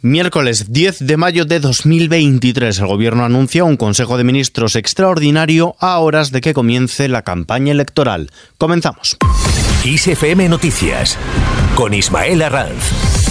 Miércoles 10 de mayo de 2023, el Gobierno anuncia un Consejo de Ministros extraordinario a horas de que comience la campaña electoral. Comenzamos. ISFM Noticias con Ismael Arranz.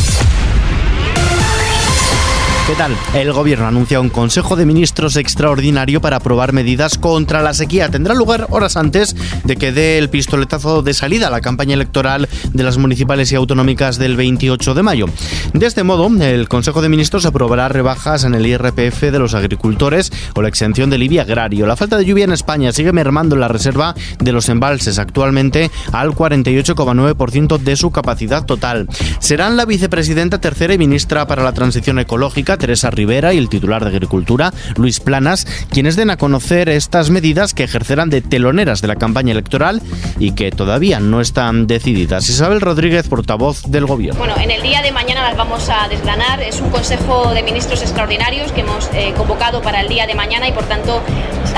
¿Qué tal? El gobierno anuncia un Consejo de Ministros extraordinario para aprobar medidas contra la sequía. Tendrá lugar horas antes de que dé el pistoletazo de salida a la campaña electoral de las municipales y autonómicas del 28 de mayo. De este modo, el Consejo de Ministros aprobará rebajas en el IRPF de los agricultores o la exención del IBI agrario. La falta de lluvia en España sigue mermando la reserva de los embalses actualmente al 48,9% de su capacidad total. Serán la vicepresidenta tercera y ministra para la transición ecológica Teresa Rivera y el titular de Agricultura, Luis Planas, quienes den a conocer estas medidas que ejercerán de teloneras de la campaña electoral y que todavía no están decididas. Isabel Rodríguez, portavoz del Gobierno. Bueno, en el día de mañana las vamos a desgranar. Es un Consejo de Ministros extraordinarios que hemos eh, convocado para el día de mañana y, por tanto,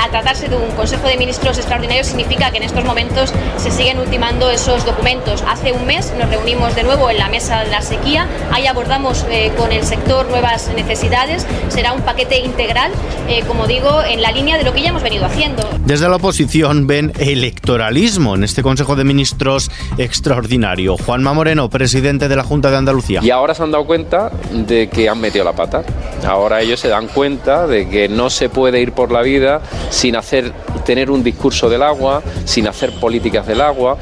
al tratarse de un Consejo de Ministros extraordinario significa que en estos momentos se siguen ultimando esos documentos. Hace un mes nos reunimos de nuevo en la mesa de la sequía. Ahí abordamos eh, con el sector nuevas necesidades necesidades. Será un paquete integral, eh, como digo, en la línea de lo que ya hemos venido haciendo. Desde la oposición ven electoralismo en este Consejo de Ministros extraordinario. Juanma Moreno, presidente de la Junta de Andalucía. Y ahora se han dado cuenta de que han metido la pata. Ahora ellos se dan cuenta de que no se puede ir por la vida sin hacer tener un discurso del agua, sin hacer políticas del agua.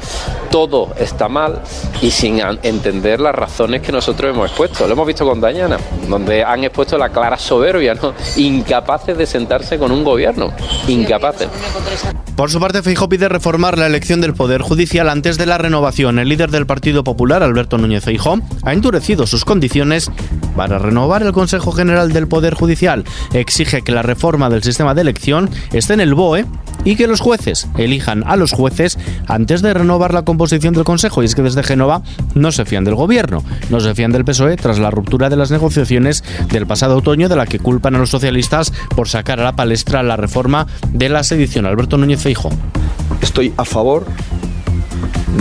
Todo está mal y sin entender las razones que nosotros hemos expuesto. Lo hemos visto con Dañana, donde han expuesto la clara soberbia, ¿no? Incapaces de sentarse con un gobierno. Incapaces. Por su parte, Feijóo pide reformar la elección del Poder Judicial antes de la renovación. El líder del Partido Popular, Alberto Núñez Feijóo, ha endurecido sus condiciones para renovar el Consejo General del Poder Judicial. Exige que la reforma del sistema de elección esté en el BOE y que los jueces elijan a los jueces antes de renovar la composición del Consejo. Y es que desde Génova no se fían del gobierno, no se fían del PSOE tras la ruptura de las negociaciones del pasado otoño de la que culpan a los socialistas por sacar a la palestra la reforma de la sedición. Alberto Núñez Feijo. Estoy a favor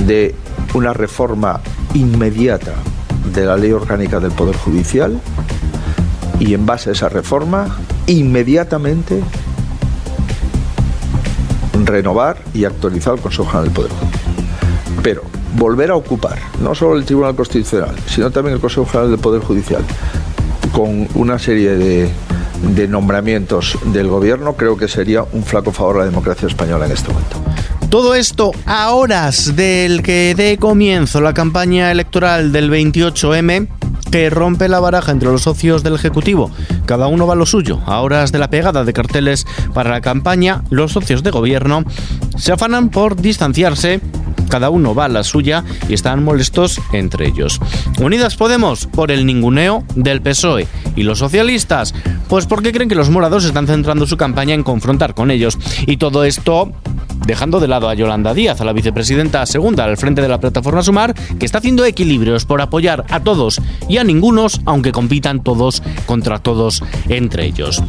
de una reforma inmediata de la ley orgánica del Poder Judicial y en base a esa reforma inmediatamente renovar y actualizar el Consejo General del Poder Judicial. Pero volver a ocupar no solo el Tribunal Constitucional, sino también el Consejo General del Poder Judicial, con una serie de, de nombramientos del Gobierno, creo que sería un flaco favor a la democracia española en este momento. Todo esto a horas del que dé comienzo la campaña electoral del 28M que rompe la baraja entre los socios del Ejecutivo. Cada uno va a lo suyo. A horas de la pegada de carteles para la campaña, los socios de gobierno se afanan por distanciarse cada uno va a la suya y están molestos entre ellos. Unidas Podemos por el ninguneo del PSOE y los socialistas, pues porque creen que los morados están centrando su campaña en confrontar con ellos. Y todo esto dejando de lado a Yolanda Díaz, a la vicepresidenta segunda al frente de la plataforma Sumar, que está haciendo equilibrios por apoyar a todos y a ningunos, aunque compitan todos contra todos entre ellos.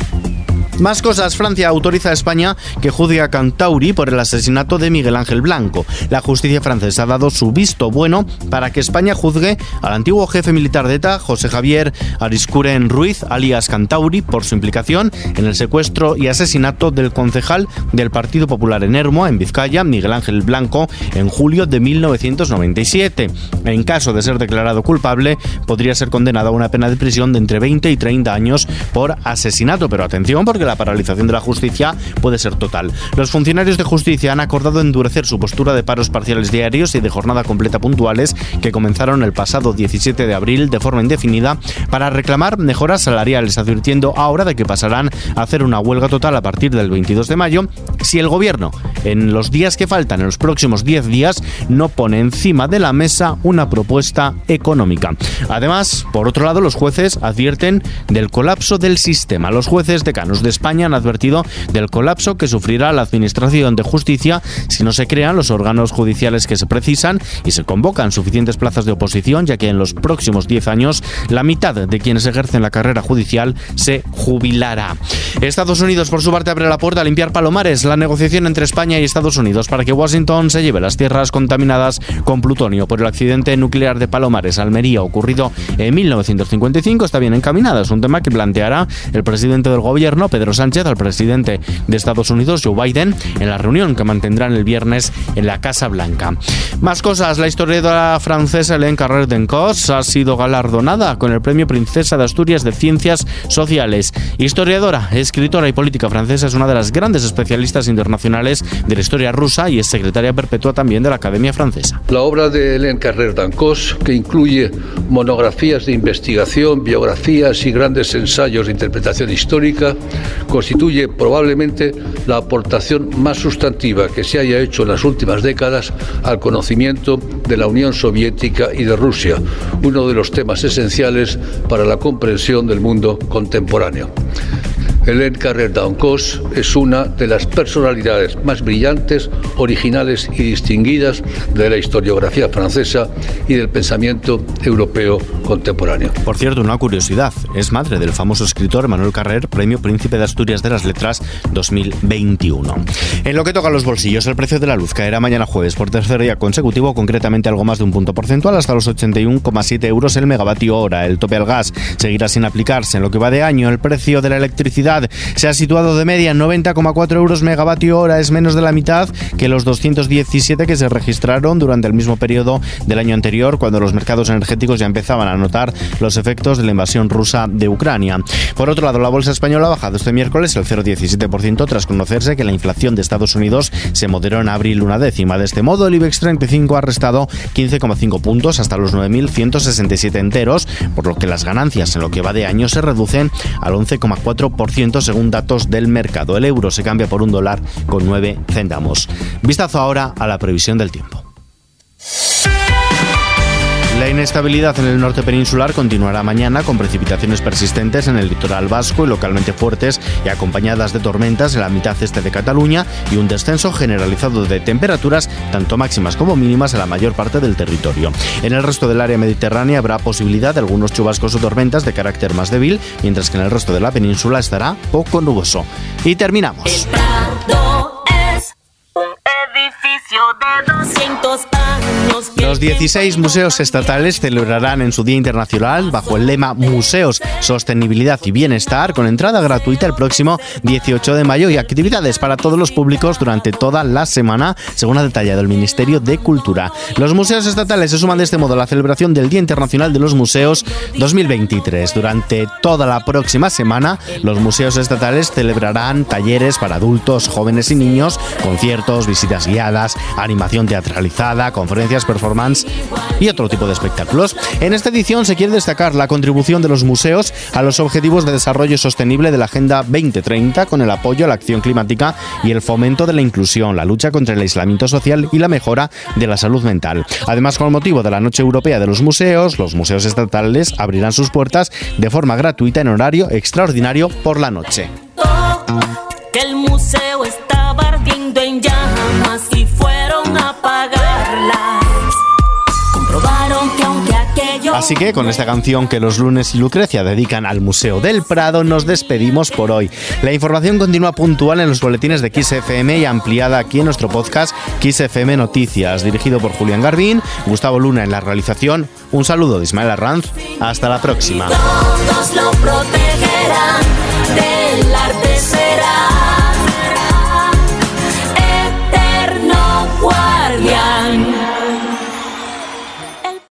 Más cosas. Francia autoriza a España que juzgue a Cantauri por el asesinato de Miguel Ángel Blanco. La justicia francesa ha dado su visto bueno para que España juzgue al antiguo jefe militar de ETA, José Javier Ariscuren Ruiz, alias Cantauri, por su implicación en el secuestro y asesinato del concejal del Partido Popular en Hermoa, en Vizcaya, Miguel Ángel Blanco, en julio de 1997. En caso de ser declarado culpable, podría ser condenado a una pena de prisión de entre 20 y 30 años por asesinato. Pero atención, porque la paralización de la justicia puede ser total. Los funcionarios de justicia han acordado endurecer su postura de paros parciales diarios y de jornada completa puntuales que comenzaron el pasado 17 de abril de forma indefinida para reclamar mejoras salariales, advirtiendo ahora de que pasarán a hacer una huelga total a partir del 22 de mayo si el gobierno en los días que faltan, en los próximos 10 días, no pone encima de la mesa una propuesta económica. Además, por otro lado, los jueces advierten del colapso del sistema. Los jueces decanos de España han advertido del colapso que sufrirá la Administración de Justicia si no se crean los órganos judiciales que se precisan y se convocan suficientes plazas de oposición, ya que en los próximos 10 años la mitad de quienes ejercen la carrera judicial se jubilará. Estados Unidos, por su parte, abre la puerta a limpiar Palomares, la negociación entre España y Estados Unidos para que Washington se lleve las tierras contaminadas con plutonio por el accidente nuclear de Palomares, Almería, ocurrido en 1955, está bien encaminada. Es un tema que planteará el presidente del gobierno, Pedro Sánchez, al presidente de Estados Unidos, Joe Biden, en la reunión que mantendrán el viernes en la Casa Blanca. Más cosas, la historiadora francesa Hélène Carrère d'Encos ha sido galardonada con el Premio Princesa de Asturias de Ciencias Sociales. Historiadora, escritora y política francesa, es una de las grandes especialistas internacionales de la historia rusa y es secretaria perpetua también de la Academia Francesa. La obra de Hélène Carrère d'Encos, que incluye monografías de investigación, biografías y grandes ensayos de interpretación histórica, constituye probablemente la aportación más sustantiva que se haya hecho en las últimas décadas al conocimiento de la Unión Soviética y de Rusia, uno de los temas esenciales para la comprensión del mundo contemporáneo. Hélène Carrère d'Ancos es una de las personalidades más brillantes, originales y distinguidas de la historiografía francesa y del pensamiento europeo contemporáneo. Por cierto, una curiosidad, es madre del famoso escritor Manuel Carrer, Premio Príncipe de Asturias de las Letras 2021. En lo que toca a los bolsillos, el precio de la luz caerá mañana jueves por tercer día consecutivo, concretamente algo más de un punto porcentual, hasta los 81,7 euros el megavatio hora. El tope al gas seguirá sin aplicarse. En lo que va de año, el precio de la electricidad se ha situado de media en 90,4 euros megavatio hora, es menos de la mitad que los 217 que se registraron durante el mismo periodo del año anterior, cuando los mercados energéticos ya empezaban a notar los efectos de la invasión rusa de Ucrania. Por otro lado, la bolsa española ha bajado este miércoles el 0,17% tras conocerse que la inflación de Estados Unidos se moderó en abril una décima. De este modo, el IBEX 35 ha restado 15,5 puntos hasta los 9.167 enteros, por lo que las ganancias en lo que va de año se reducen al 11,4% según datos del mercado. El euro se cambia por un dólar con 9 céntamos. Vistazo ahora a la previsión del tiempo. La inestabilidad en el norte peninsular continuará mañana con precipitaciones persistentes en el litoral vasco y localmente fuertes y acompañadas de tormentas en la mitad este de Cataluña y un descenso generalizado de temperaturas tanto máximas como mínimas en la mayor parte del territorio. En el resto del área mediterránea habrá posibilidad de algunos chubascos o tormentas de carácter más débil, mientras que en el resto de la península estará poco nuboso. Y terminamos. edificio de 200 años. Los 16 museos estatales celebrarán en su Día Internacional bajo el lema Museos, Sostenibilidad y Bienestar con entrada gratuita el próximo 18 de mayo y actividades para todos los públicos durante toda la semana, según ha detallado el Ministerio de Cultura. Los museos estatales se suman de este modo a la celebración del Día Internacional de los Museos 2023. Durante toda la próxima semana, los museos estatales celebrarán talleres para adultos, jóvenes y niños, conciertos, visitas guiadas, animación teatralizada, conferencias, y otro tipo de espectáculos. En esta edición se quiere destacar la contribución de los museos a los objetivos de desarrollo sostenible de la Agenda 2030 con el apoyo a la acción climática y el fomento de la inclusión, la lucha contra el aislamiento social y la mejora de la salud mental. Además, con motivo de la Noche Europea de los Museos, los museos estatales abrirán sus puertas de forma gratuita en horario extraordinario por la noche. Así que con esta canción que los lunes y Lucrecia dedican al Museo del Prado, nos despedimos por hoy. La información continúa puntual en los boletines de XFM y ampliada aquí en nuestro podcast XFM Noticias, dirigido por Julián Garbín, Gustavo Luna en la realización. Un saludo de Ismael Arranz. Hasta la próxima.